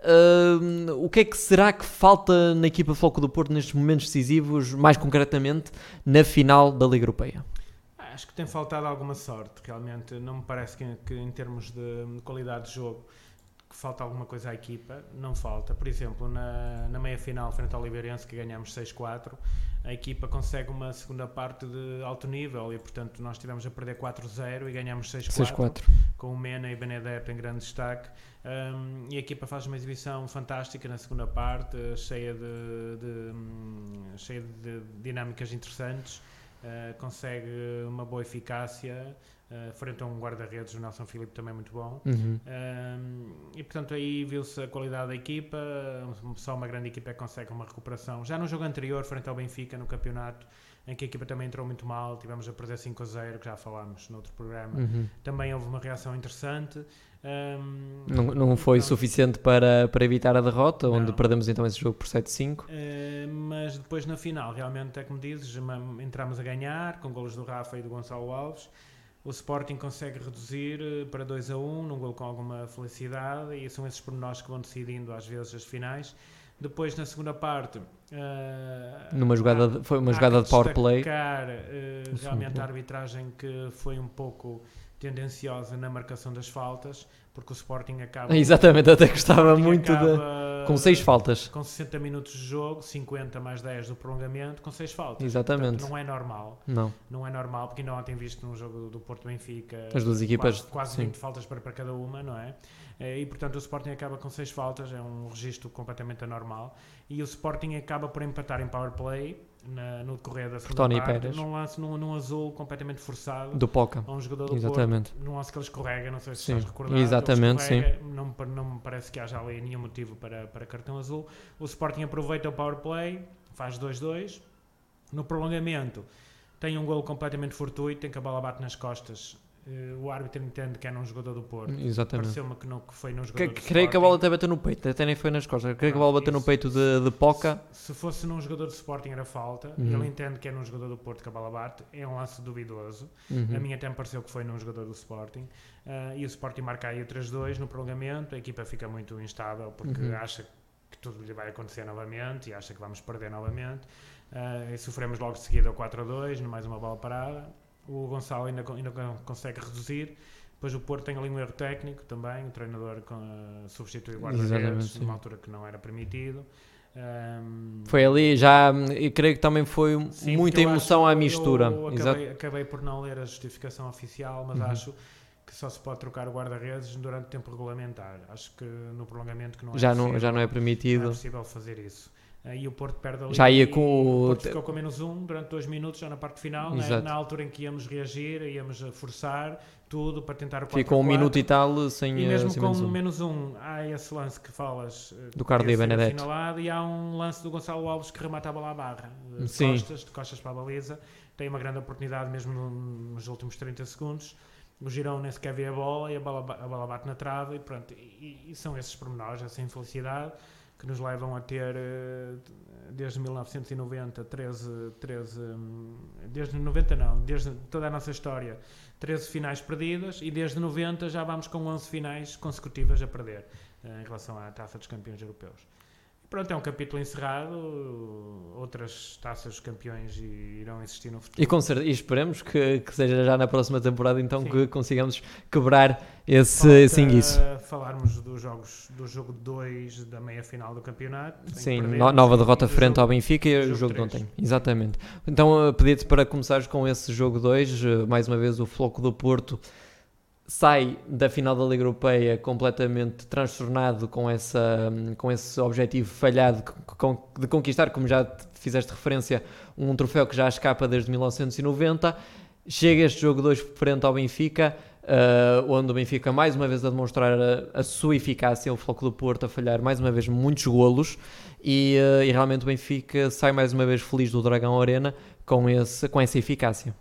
Ahm, o que é que será que falta na equipa Floco do Porto nestes momentos decisivos, mais concretamente na final da Liga Europeia? Acho que tem faltado alguma sorte, realmente. Não me parece que, que em termos de qualidade de jogo que falta alguma coisa à equipa. Não falta. Por exemplo, na, na meia-final frente ao Oliveirense, que ganhamos 6-4, a equipa consegue uma segunda parte de alto nível e, portanto, nós tivemos a perder 4-0 e ganhamos 6-4 6-4. com o Mena e Benedetto em grande destaque. Um, e a equipa faz uma exibição fantástica na segunda parte, cheia de, de, hum, cheia de dinâmicas interessantes. Uh, consegue uma boa eficácia uh, frente a um guarda-redes, o Nelson Filipe também muito bom. Uhum. Um, e portanto aí viu-se a qualidade da equipa, só uma grande equipa é que consegue uma recuperação. Já no jogo anterior, frente ao Benfica, no campeonato, em que a equipa também entrou muito mal, tivemos a perder 5 a 0, que já falámos no outro programa, Uhum. também houve uma reação interessante. Um, Não, não foi então, suficiente para, para evitar a derrota, onde Não. perdemos então esse jogo por 7-5. eh, mas depois na final, realmente é como dizes, entramos a ganhar com golos do Rafa e do Gonçalo Alves. O Sporting consegue reduzir eh, para 2 a 1, num gol com alguma felicidade, e são esses pormenores que vão decidindo às vezes as finais. Depois, na segunda parte, eh, Numa jogada de- foi uma há jogada de power play. segundo realmente a arbitragem que foi um pouco tendenciosa na marcação das faltas, porque o Sporting acaba. *laughs* Exatamente, até gostava muito de. Com 6 faltas. Com 60 minutos de jogo, 50 mais 10 do prolongamento, com 6 faltas. Exatamente. Portanto, não é normal. Não. Não é normal, porque ainda ontem visto num jogo do Porto Benfica As duas equipas, quase, quase sim. 20 faltas para, para cada uma, não é? Eh, E portanto o Sporting acaba com 6 faltas, é um registro completamente anormal. E o Sporting acaba por empatar em power play na- no decorrer da segunda Tony parte, Pérez. num lance num, num azul completamente forçado Do Poca. a um jogador do Exatamente. Porto, num lance que ele escorrega, não sei se Sim, estás recordado. exatamente, escorrega, Não, não me parece que haja ali nenhum motivo para, para cartão azul. O Sporting aproveita o power play, faz 2-2. No prolongamento, tem um golo completamente fortuito, em que a bola bate nas costas. Eh, o árbitro entende que é num jogador do Porto. Exatamente. Pareceu-me que, não, que foi num jogador que- do Creio que a bola até bateu no peito, até nem foi nas costas. Creio que a bola bateu no peito de, de Poca. Se fosse num jogador do Sporting era falta. Uhum. Ele entende que é num jogador do Porto que a bola bate. É um lance duvidoso. Uhum. A mim até me pareceu que foi num jogador do Sporting. Ah, e o Sporting marca aí o 3-2 no prolongamento. A equipa fica muito instável porque Uhum. acha que tudo lhe vai acontecer novamente e acha que vamos perder novamente. Ah, e sofremos logo de seguida o 4-2, mais uma bola parada. O Gonçalo ainda, ainda con- consegue reduzir. Depois o Porto tem ali um erro técnico também. O treinador com, ah, substitui o guarda-redes numa altura que não era permitido. Ahm, Foi ali já, e creio que também foi Sim, muita emoção acho- à mistura. Eu Exato. acabei, acabei por não ler a justificação oficial, mas Uhum. acho que só se pode trocar o guarda-redes durante o tempo regulamentar. Acho que no prolongamento que não é Já não, possível, já não é não é permitido. possível fazer isso. E o Porto perde ali. Já ia e com o Porto ficou com menos um durante dois minutos, já na parte final, né? Na altura em que íamos reagir, íamos forçar tudo para tentar o 4 Ficou um minuto e tal sem, e mesmo sem com menos um. menos um, há esse lance que falas eh, Do Carlos Benedetto. assinalado, e há um lance do Gonçalo Alves que remata a bola à barra, de Sim. costas, de costas para a baliza. Tem uma grande oportunidade mesmo no- nos últimos 30 segundos. O Girão nem sequer vê a bola e a bola, a bola bate na trave e pronto. E, e são esses pormenores, essa infelicidade que nos levam a ter eh, desde 1990 13, 13 hum, desde 90 não, desde toda a nossa história 13 finais perdidas e desde 90 já vamos com 11 finais consecutivas a perder eh, em relação à Taça dos Campeões Europeus. Pronto, é um capítulo encerrado, outras taças campeões irão existir no futuro. E, com certeza, e esperemos que, que seja já na próxima temporada então Sim. que consigamos quebrar esse, Falta- esse inguiço. falarmos dos jogos do jogo 2 da meia final do campeonato. Sim, no- nova derrota frente jogo- ao Benfica e o jogo jogo de ontem. Exatamente. Então, uh, pedir-te para começares com esse jogo 2. mais uma vez, o Floco do Porto sai da final da Liga Europeia completamente transtornado com, essa, com esse objetivo falhado de con- de conquistar, como já te fizeste referência, um troféu que já escapa desde 1990. Chega este jogo 2 frente ao Benfica, uh, onde o Benfica mais uma vez a demonstrar a, a sua eficácia, o Floco do Porto a falhar mais uma vez muitos golos e, uh, e realmente o Benfica sai mais uma vez feliz do Dragão Arena com, esse, com essa eficácia.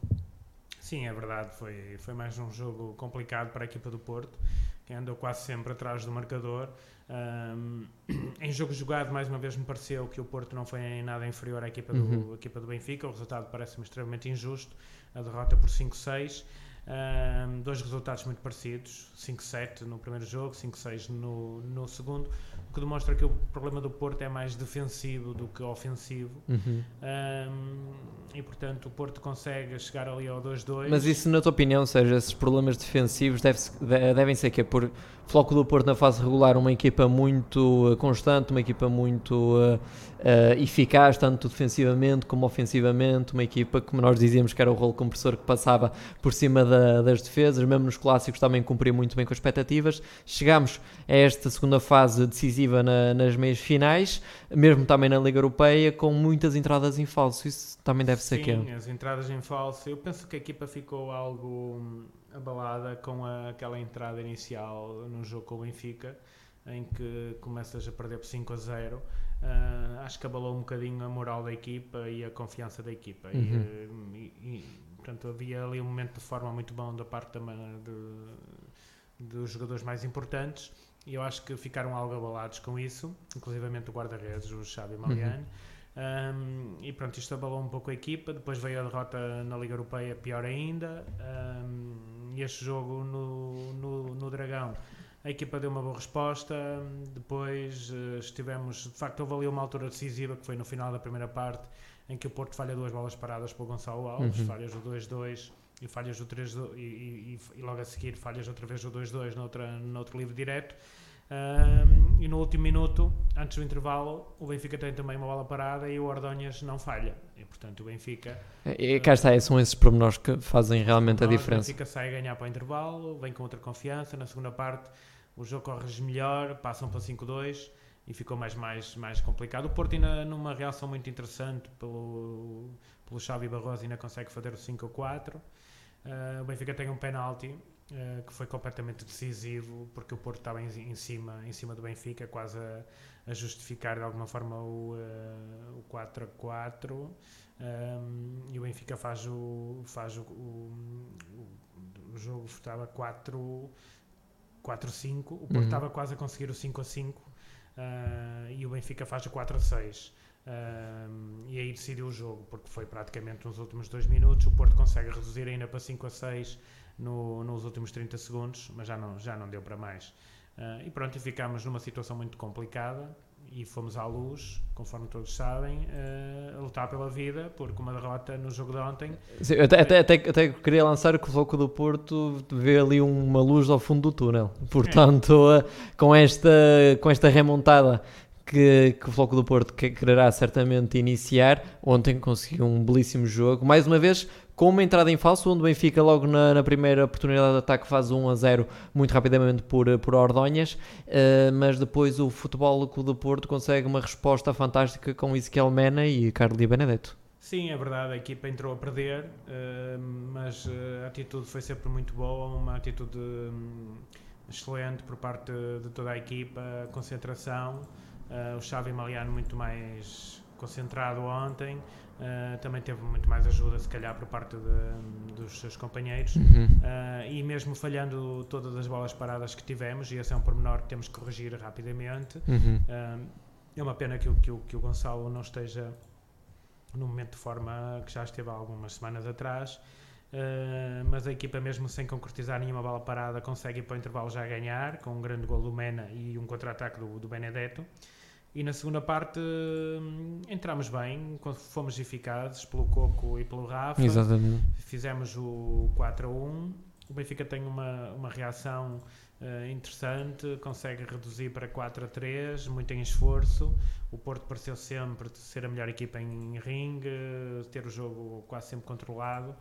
Sim, é verdade. Foi, foi mais um jogo complicado para a equipa do Porto, que andou quase sempre atrás do marcador. Ahm, *clears throat* em jogo jogado, mais uma vez me pareceu que o Porto não foi em nada inferior à equipa do, Uhum. equipa do Benfica. O resultado parece-me extremamente injusto. A derrota por 5-6. Ahm, dois resultados muito parecidos: 5-7 no primeiro jogo, 5-6 no, no segundo. O que demonstra que o problema do Porto é mais defensivo do que ofensivo. Uhum. Ahm, e portanto o Porto consegue chegar ali ao 2-2. Mas isso, na tua opinião, ou seja, esses problemas defensivos deve de- devem ser que é por Floco do Porto na fase regular, uma equipa muito uh, constante, uma equipa muito uh, uh, eficaz, tanto defensivamente como ofensivamente, uma equipa, como nós dizíamos, que era o rolo compressor que passava por cima da- das defesas, mesmo nos clássicos também cumpria muito bem com as expectativas. Chegámos a esta segunda fase decisiva na- nas meias finais, mesmo também na Liga Europeia, com muitas entradas em falso. Isso também deve ser que é. Sim, as entradas em falso. Eu penso que a equipa ficou algo hum, abalada com a- aquela entrada inicial no jogo com o Benfica, em que começas a perder por 5 a 0. Ah, acho que abalou um bocadinho a moral da equipa e a confiança da equipa. Uhum. eh, e- e, portanto, havia ali um momento de forma muito bom da parte da de- dos jogadores mais importantes. E eu acho que ficaram algo abalados com isso, inclusivamente o guarda-redes, o Xavi Maliani. Um, e pronto, isto abalou um pouco a equipa. Depois veio a derrota na Liga Europeia, pior ainda. Um, e este jogo no, no, no Dragão, a equipa deu uma boa resposta. Depois eh, estivemos, de facto, houve ali uma altura decisiva que foi no final da primeira parte, em que o Porto falha duas bolas paradas pelo Gonçalo Alves, Uhum. falhas o 2-2 e falhas o 3 e, e, e logo a seguir falhas outra vez o 2-2 noutra, noutro livre direto. Um, e no último minuto, antes do intervalo, o Benfica tem também uma bola parada e o Ordonhas não falha. E portanto o Benfica, E cá está, são esses pormenores que fazem realmente a diferença. o Benfica sai a ganhar para o intervalo, vem com outra confiança. Na segunda parte, o jogo corre melhor, passam para 5-2 e ficou mais, mais, mais complicado. O Porto, ainda numa reação muito interessante pelo, pelo Xavi Barroso, ainda consegue fazer o 5-4. Uh, o Benfica tem um penalti uh, que foi completamente decisivo porque o Porto estava em, em cima, em cima do Benfica, quase a, a justificar de alguma forma o, uh, o 4 a 4 um, e o Benfica faz o, faz o, o, o jogo estava 4 4-5, o Porto Uhum. estava quase a conseguir o 5 a 5 uh, e o Benfica faz o 4 a 6 um, e aí decidiu o jogo porque foi praticamente nos últimos dois minutos o Porto consegue reduzir ainda para 5 a 6 no, nos últimos 30 segundos mas já não, já não deu para mais. Uh, e pronto, e ficámos numa situação muito complicada e fomos à luz, conforme todos sabem, uh, a lutar pela vida, porque uma derrota no jogo de ontem Sim, até, até, até, até queria lançar que o Floco do Porto vê ali uma luz ao fundo do túnel. Portanto, eh, com, esta, com esta remontada que, que o Floco do Porto que- quererá certamente iniciar, ontem conseguiu um belíssimo jogo. Mais uma vez, com uma entrada em falso, onde o Benfica, logo na, na primeira oportunidade de ataque, faz 1 a 0 muito rapidamente por, por Ordonhas. eh, mas depois o Futebol do Porto consegue uma resposta fantástica com Ezequiel Mena e Carlos Benedetto. Sim, é verdade, a equipa entrou a perder, eh, mas eh, a atitude foi sempre muito boa, uma atitude hum, excelente por parte de toda a equipa, concentração, eh, o Xavi Maliano muito mais concentrado ontem, eh, também teve muito mais ajuda se calhar por parte de- dos seus companheiros, Uh, e mesmo falhando todas as bolas paradas que tivemos, e esse é um pormenor que temos que corrigir rapidamente, Uhum. uh, é uma pena que, o- que, que o Gonçalo não esteja no momento de forma que já esteve há algumas semanas atrás, uh, mas a equipa mesmo sem concretizar nenhuma bola parada consegue ir para o intervalo já ganhar, com um grande gol do Mena e um contra-ataque do, do Benedetto. E na segunda parte hum, entramos bem, fomos eficazes pelo Coco e pelo Rafa Exatamente. fizemos o 4 a 1. O Benfica tem uma, uma reação uh, interessante, consegue reduzir para 4 a 3, muito em esforço. O Porto pareceu sempre ser a melhor equipa em ringue, ter o jogo quase sempre controlado.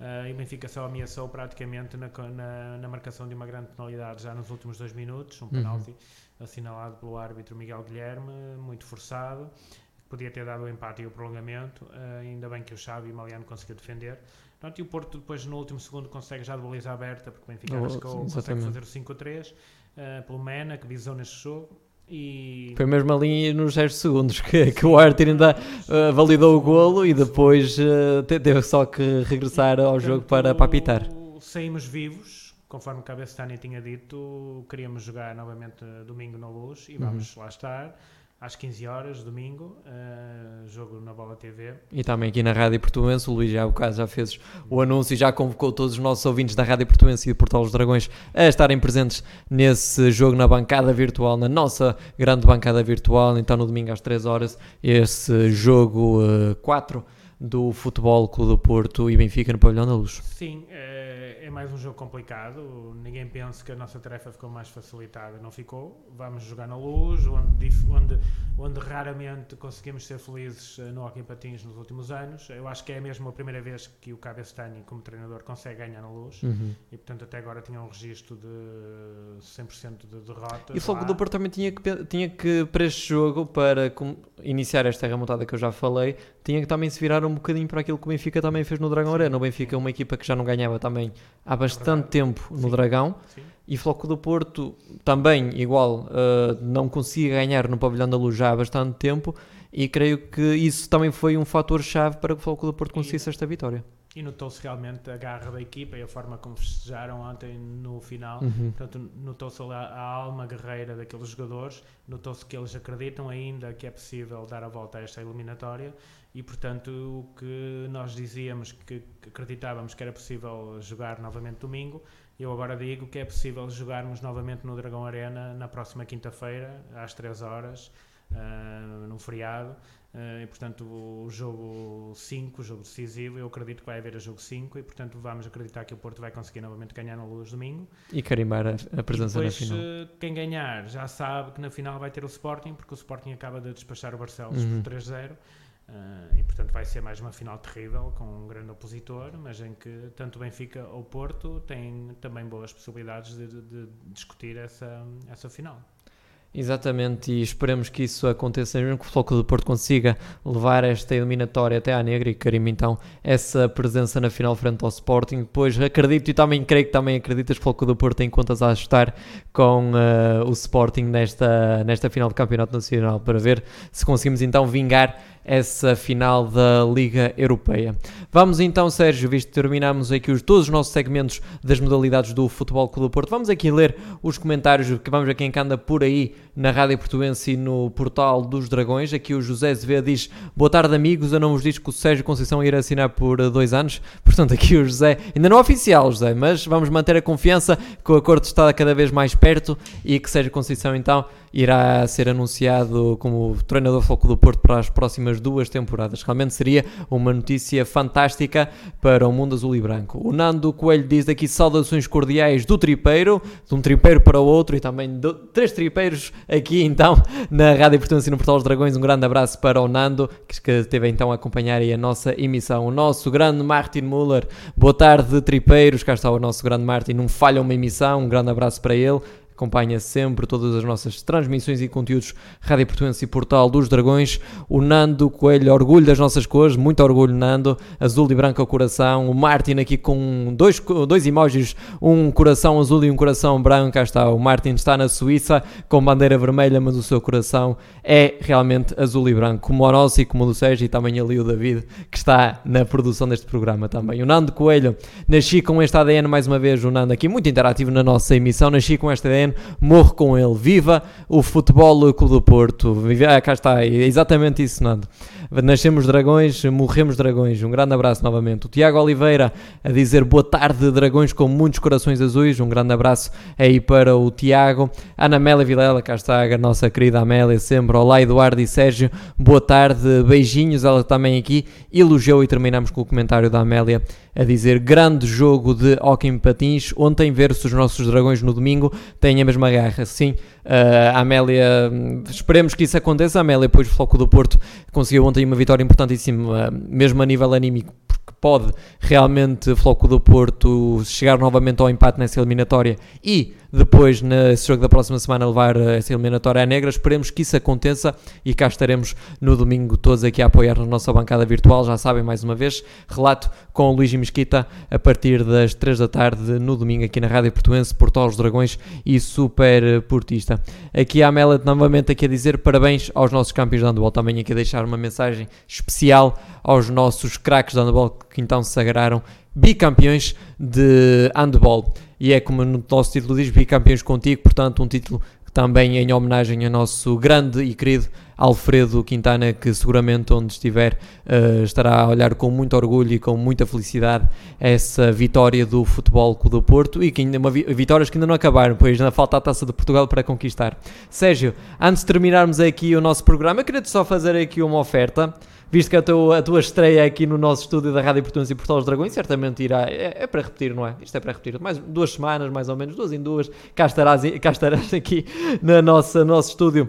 Uh, e o Benfica só ameaçou praticamente na, na, na, marcação de uma grande penalidade já nos últimos dois minutos, um uhum. Assinalado pelo árbitro Miguel Guilherme, muito forçado, podia ter dado o empate e o prolongamento, uh, ainda bem que o Xavi e o Maliano conseguiu defender. Pronto, e o Porto depois no último segundo consegue já de baliza aberta, porque o Benfica oh, arriscou, consegue fazer o 5 a 3, uh, pelo Mena, que visou neste jogo. E... Foi mesmo ali nos 6 segundos que, que o Arthur ainda uh, validou o golo e depois uh, teve só que regressar ao jogo para, para apitar. Saímos vivos, conforme o Cabestani tinha dito, queríamos jogar novamente domingo na luz e vamos uhum. lá estar às 15 horas, domingo, uh, jogo na Bola TV. E também aqui na Rádio Portuense, o Luís já, o caso, já fez o anúncio e já convocou todos os nossos ouvintes da Rádio Portuense e do Portal dos Dragões a estarem presentes nesse jogo na bancada virtual, na nossa grande bancada virtual, então no domingo às 3 horas, esse jogo uh, 4 do Futebol Clube do Porto e Benfica no Pavilhão da Luz. Sim, é, é, mais um jogo complicado. Ninguém pensa que a nossa tarefa ficou mais facilitada. Não ficou. Vamos jogar na luz, onde, onde, onde raramente conseguimos ser felizes eh, no Hockey Patins nos últimos anos. Eu acho que é mesmo a primeira vez que o Cabestani, como treinador, consegue ganhar na luz. Uhum. E, portanto, até agora tinha um registro de 100% de derrotas. E o Fogo do Porto também tinha que, tinha que, para este jogo, para iniciar esta remontada que eu já falei, tinha que também se virar um bocadinho para aquilo que o Benfica também fez no Dragão Arena. O Benfica é uma equipa que já não ganhava também há bastante é tempo no. Dragão. Sim. E Floco do Porto também, igual, uh, não conseguia ganhar no Pavilhão da Luz já há bastante tempo. E creio que isso também foi um fator-chave para que o Floco do Porto conseguisse esta vitória e notou-se realmente a garra da equipa e a forma como festejaram ontem no final. Uhum. Portanto, notou-se a, a, alma guerreira daqueles jogadores, notou-se que eles acreditam ainda que é possível dar a volta a esta eliminatória e, portanto, o que nós dizíamos que, que acreditávamos que era possível jogar novamente domingo, eu agora digo que é possível jogarmos novamente no Dragão Arena na próxima quinta-feira, às 3 horas, uh, num feriado. Uh, e portanto o jogo 5, o jogo decisivo, eu acredito que vai haver a jogo 5 e portanto vamos acreditar que o Porto vai conseguir novamente ganhar na Luz domingo. E carimbar a, a presença depois, na final. Uh, quem ganhar já sabe que na final vai ter o Sporting, porque o Sporting acaba de despachar o Barcelos uhum. por 3-0. Uh, e portanto vai ser mais uma final terrível com um grande opositor, mas em que tanto Benfica ou Porto têm também boas possibilidades de, de, de discutir essa, essa final. Exatamente, e esperemos que isso aconteça, mesmo que o Floco do Porto consiga levar esta eliminatória até à negra e carime então essa presença na final frente ao Sporting. Depois acredito e também creio que também acreditas que o Floco do Porto tem contas a ajustar com uh, o Sporting nesta, nesta final do Campeonato Nacional para ver se conseguimos então vingar essa final da Liga Europeia. Vamos então, Sérgio, visto que terminamos aqui os, todos os nossos segmentos das modalidades do Futebol Clube do Porto, vamos aqui ler os comentários que vamos a quem anda por aí na Rádio Portuense e no Portal dos Dragões. Aqui o José Zvé diz: Boa tarde, amigos. Eu não vos disse que o Sérgio Conceição irá assinar por dois anos. *laughs* Portanto, aqui o José, ainda não é oficial, José, mas vamos manter a confiança que o acordo está cada vez mais perto e que Sérgio Conceição então irá ser anunciado como treinador foco do Porto para as próximas duas temporadas. Realmente seria uma notícia fantástica para o mundo azul e branco. O Nando Coelho diz aqui saudações cordiais do tripeiro, de um tripeiro para o outro e também de três tripeiros aqui então na Rádio Portuense e no Portal dos Dragões. Um grande abraço para o Nando, que esteve então a acompanhar a nossa emissão. O nosso grande Martin Muller, boa tarde tripeiros, cá está o nosso grande Martin, não falha uma emissão, um grande abraço para ele acompanha sempre todas as nossas transmissões e conteúdos Rádio Portuense e Portal dos Dragões. O Nando Coelho, orgulho das nossas cores, muito orgulho, Nando. Azul e branco coração. O Martin aqui com dois, dois emojis, um coração azul e um coração branco. Cá está, o Martin está na Suíça com bandeira vermelha, mas o seu coração é realmente azul e branco, como o nosso e como o do Sérgio e também ali o David, que está na produção deste programa também. O Nando Coelho, nasci com este ADN mais uma vez, o Nando aqui muito interativo na nossa emissão, nasci com este ADN Centeno, morro com ele. Viva o Futebol Clube do Porto. Viva, ah, cá está, é exatamente isso, Nando. Nascemos dragões, morremos dragões. Um grande abraço novamente. O Tiago Oliveira a dizer boa tarde, dragões com muitos corações azuis. Um grande abraço aí para o Tiago. Ana Amélia Vilela, cá está a nossa querida Amélia, sempre. Olá, Eduardo e Sérgio. Boa tarde, beijinhos. Ela também aqui elogiou e terminamos com o comentário da Amélia a dizer grande jogo de hockey patins. Ontem ver-se os nossos dragões no domingo têm a mesma garra. Sim, Uh, a Amélia, esperemos que isso aconteça. A Amélia, depois do Floco do Porto, conseguiu ontem uma vitória importantíssima, mesmo a nível anímico, porque pode realmente Floco do Porto chegar novamente ao empate nessa eliminatória e depois, nesse jogo da próxima semana, levar essa eliminatória à negra. Esperemos que isso aconteça e cá estaremos no domingo todos aqui a apoiar na nossa bancada virtual. Já sabem, mais uma vez, relato com o Luís Mesquita a partir das 3 da tarde no domingo aqui na Rádio Portuense, Portal dos Dragões e Super Portista. Aqui a Amélia novamente aqui a dizer parabéns aos nossos campeões de handball. Também aqui a deixar uma mensagem especial aos nossos craques de handball que então se sagraram bicampeões de handball e é como no nosso título diz, bicampeões contigo, portanto um título também em homenagem ao nosso grande e querido Alfredo Quintana, que seguramente onde estiver uh, estará a olhar com muito orgulho e com muita felicidade essa vitória do Futebol Clube do Porto e que ainda uma vi vitórias que ainda não acabaram, pois ainda falta a Taça de Portugal para conquistar. Sérgio, antes de terminarmos aqui o nosso programa, eu queria só fazer aqui uma oferta visto que a tua, a tua estreia aqui no nosso estúdio da Rádio Portuguesa e Portal dos Dragões, certamente irá, é, é, para repetir, não é? Isto é para repetir, mais duas semanas, mais ou menos, duas em duas, cá estarás, cá estarás *laughs* aqui no nosso estúdio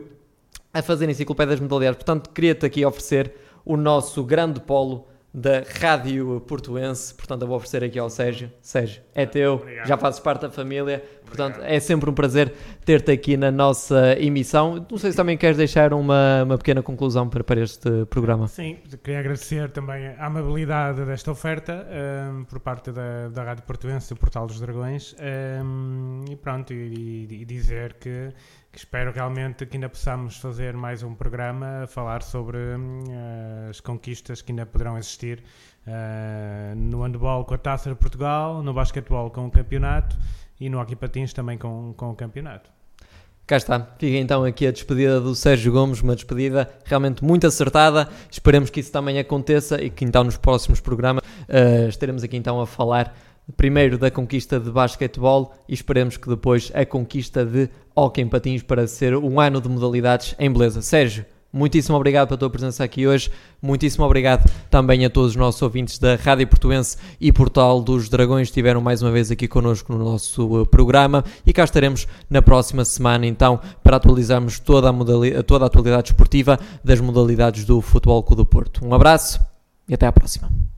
a fazer enciclopédias modalidades. Portanto, queria-te aqui oferecer o nosso grande polo da Rádio Portuense. Portanto, eu vou oferecer aqui ao Sérgio. Sérgio, é teu, Obrigado. já fazes parte da família. Portanto, Obrigado. é sempre um prazer ter-te aqui na nossa emissão. Não sei se também queres deixar uma, uma pequena conclusão para, para este programa. Sim, queria agradecer também a amabilidade desta oferta um, por parte da, da Rádio Portuense, do Portal dos Dragões. Um, e pronto, e, e dizer que que espero realmente que ainda possamos fazer mais um programa a falar sobre uh, as conquistas que ainda poderão existir uh, no handball com a Taça de Portugal, no basquetebol com o campeonato e no hockey patins também com, com o campeonato. Cá está, fica então aqui a despedida do Sérgio Gomes, uma despedida realmente muito acertada. Esperemos que isso também aconteça e que então nos próximos programas uh, estaremos aqui então a falar primeiro da conquista de basquetebol e esperemos que depois a conquista de hockey em patins para ser um ano de modalidades em beleza. Sérgio, muitíssimo obrigado pela tua presença aqui hoje, muitíssimo obrigado também a todos os nossos ouvintes da Rádio Portuense e Portal dos Dragões que estiveram mais uma vez aqui connosco no nosso uh, programa e cá estaremos na próxima semana então para atualizarmos toda a, toda a atualidade esportiva das modalidades do Futebol Clube do Porto. Um abraço e até à próxima.